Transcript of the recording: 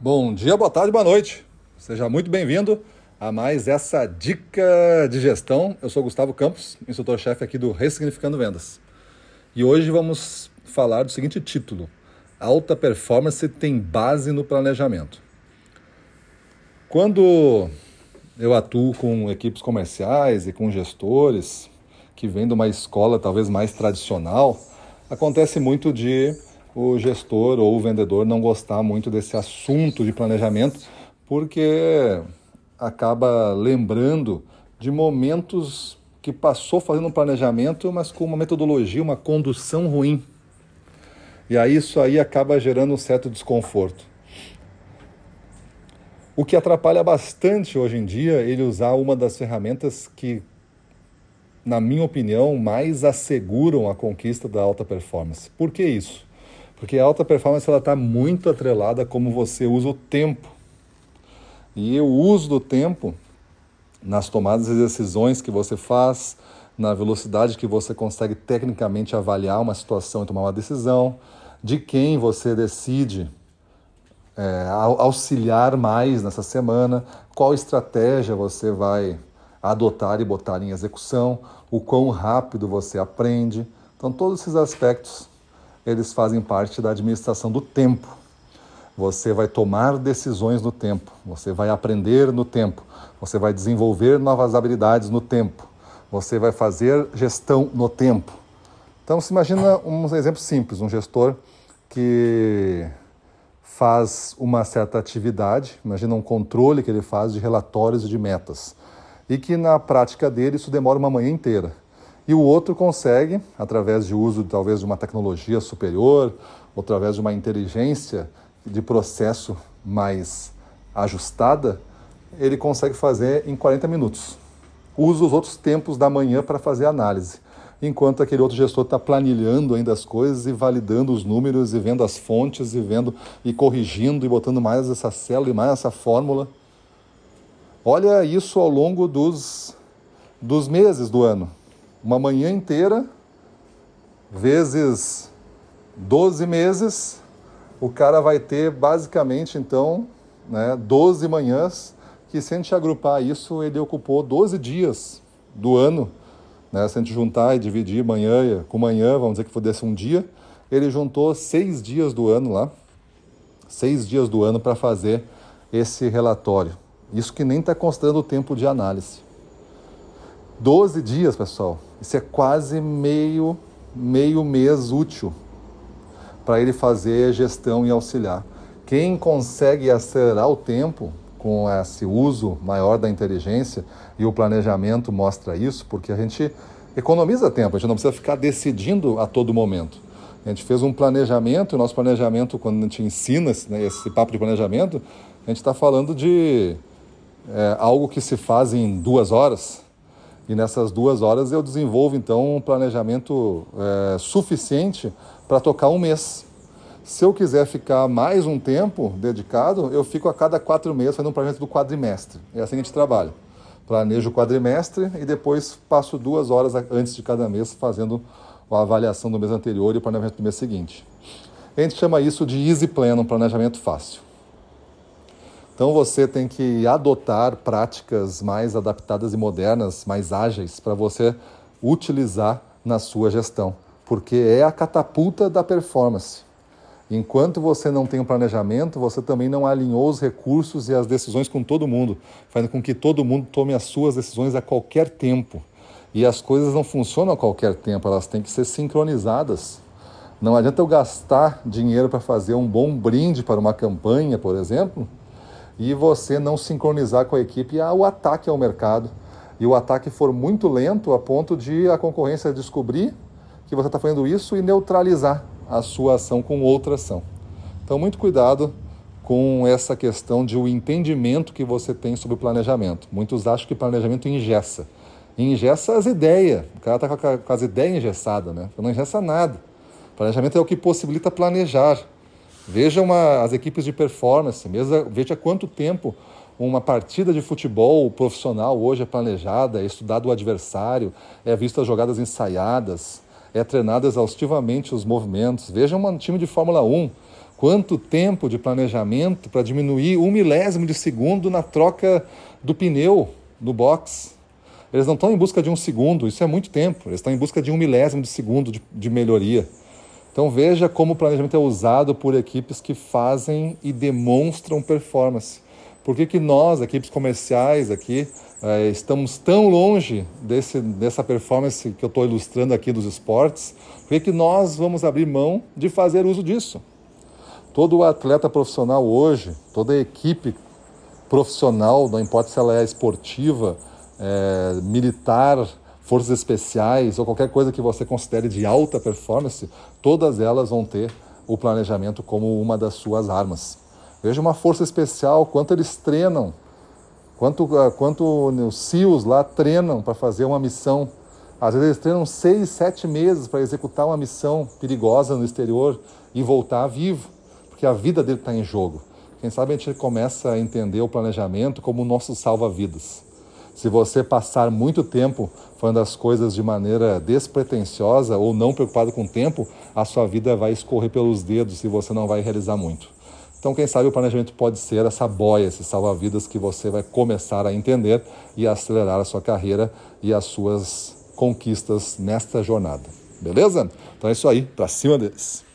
Bom dia, boa tarde, boa noite. Seja muito bem-vindo a mais essa dica de gestão. Eu sou Gustavo Campos, instrutor-chefe aqui do Ressignificando Vendas. E hoje vamos falar do seguinte título: Alta performance tem base no planejamento. Quando eu atuo com equipes comerciais e com gestores que vêm de uma escola talvez mais tradicional, acontece muito de o gestor ou o vendedor não gostar muito desse assunto de planejamento, porque acaba lembrando de momentos que passou fazendo um planejamento, mas com uma metodologia, uma condução ruim. E aí isso aí acaba gerando um certo desconforto. O que atrapalha bastante hoje em dia ele usar uma das ferramentas que, na minha opinião, mais asseguram a conquista da alta performance. Por que isso? Porque a alta performance está muito atrelada a como você usa o tempo. E o uso do tempo nas tomadas de decisões que você faz, na velocidade que você consegue tecnicamente avaliar uma situação e tomar uma decisão, de quem você decide é, auxiliar mais nessa semana, qual estratégia você vai adotar e botar em execução, o quão rápido você aprende. Então, todos esses aspectos eles fazem parte da administração do tempo. Você vai tomar decisões no tempo, você vai aprender no tempo, você vai desenvolver novas habilidades no tempo, você vai fazer gestão no tempo. Então, se imagina um exemplo simples, um gestor que faz uma certa atividade, imagina um controle que ele faz de relatórios e de metas, e que na prática dele isso demora uma manhã inteira. E o outro consegue, através de uso talvez de uma tecnologia superior, ou através de uma inteligência de processo mais ajustada, ele consegue fazer em 40 minutos. Usa os outros tempos da manhã para fazer análise, enquanto aquele outro gestor está planilhando ainda as coisas e validando os números e vendo as fontes e vendo e corrigindo e botando mais essa célula e mais essa fórmula. Olha isso ao longo dos, dos meses do ano uma manhã inteira, vezes 12 meses, o cara vai ter basicamente então né, 12 manhãs, que se a gente agrupar isso, ele ocupou 12 dias do ano. Né? Se a gente juntar e dividir manhã com manhã, vamos dizer que fosse um dia, ele juntou seis dias do ano lá, seis dias do ano para fazer esse relatório. Isso que nem está considerando o tempo de análise. 12 dias, pessoal. Isso é quase meio, meio mês útil para ele fazer gestão e auxiliar. Quem consegue acelerar o tempo com esse uso maior da inteligência e o planejamento mostra isso, porque a gente economiza tempo, a gente não precisa ficar decidindo a todo momento. A gente fez um planejamento, e nosso planejamento, quando a gente ensina né, esse papo de planejamento, a gente está falando de é, algo que se faz em duas horas, e nessas duas horas eu desenvolvo então um planejamento é, suficiente para tocar um mês. Se eu quiser ficar mais um tempo dedicado, eu fico a cada quatro meses fazendo um planejamento do quadrimestre. É assim que a gente trabalha. Planejo o quadrimestre e depois passo duas horas antes de cada mês fazendo a avaliação do mês anterior e o planejamento do mês seguinte. A gente chama isso de easy plan, um planejamento fácil. Então você tem que adotar práticas mais adaptadas e modernas, mais ágeis, para você utilizar na sua gestão, porque é a catapulta da performance. Enquanto você não tem um planejamento, você também não alinhou os recursos e as decisões com todo mundo, fazendo com que todo mundo tome as suas decisões a qualquer tempo. E as coisas não funcionam a qualquer tempo, elas têm que ser sincronizadas. Não adianta eu gastar dinheiro para fazer um bom brinde para uma campanha, por exemplo, e você não sincronizar com a equipe o ataque ao mercado. E o ataque for muito lento a ponto de a concorrência descobrir que você está fazendo isso e neutralizar a sua ação com outra ação. Então, muito cuidado com essa questão de o entendimento que você tem sobre o planejamento. Muitos acham que planejamento engessa. Engessa as ideias. O cara está com, com as ideias engessadas, né? Não engessa nada. Planejamento é o que possibilita planejar. Veja uma, as equipes de performance, mesmo, veja quanto tempo uma partida de futebol profissional hoje é planejada, é estudado o adversário, é visto as jogadas ensaiadas, é treinado exaustivamente os movimentos. Veja um time de Fórmula 1, Quanto tempo de planejamento para diminuir um milésimo de segundo na troca do pneu no box? Eles não estão em busca de um segundo, isso é muito tempo. Eles estão em busca de um milésimo de segundo de, de melhoria. Então veja como o planejamento é usado por equipes que fazem e demonstram performance. Por que, que nós, equipes comerciais aqui, é, estamos tão longe desse, dessa performance que eu estou ilustrando aqui dos esportes? Por que, que nós vamos abrir mão de fazer uso disso? Todo atleta profissional hoje, toda equipe profissional, não importa se ela é esportiva, é, militar, forças especiais ou qualquer coisa que você considere de alta performance, todas elas vão ter o planejamento como uma das suas armas. Veja uma força especial, quanto eles treinam, quanto, ah, quanto os SEALs lá treinam para fazer uma missão. Às vezes eles treinam seis, sete meses para executar uma missão perigosa no exterior e voltar vivo, porque a vida dele está em jogo. Quem sabe a gente começa a entender o planejamento como o nosso salva-vidas. Se você passar muito tempo fazendo as coisas de maneira despretensiosa ou não preocupado com o tempo, a sua vida vai escorrer pelos dedos e você não vai realizar muito. Então, quem sabe o planejamento pode ser essa boia, esse salva-vidas que você vai começar a entender e acelerar a sua carreira e as suas conquistas nesta jornada. Beleza? Então é isso aí, para cima deles.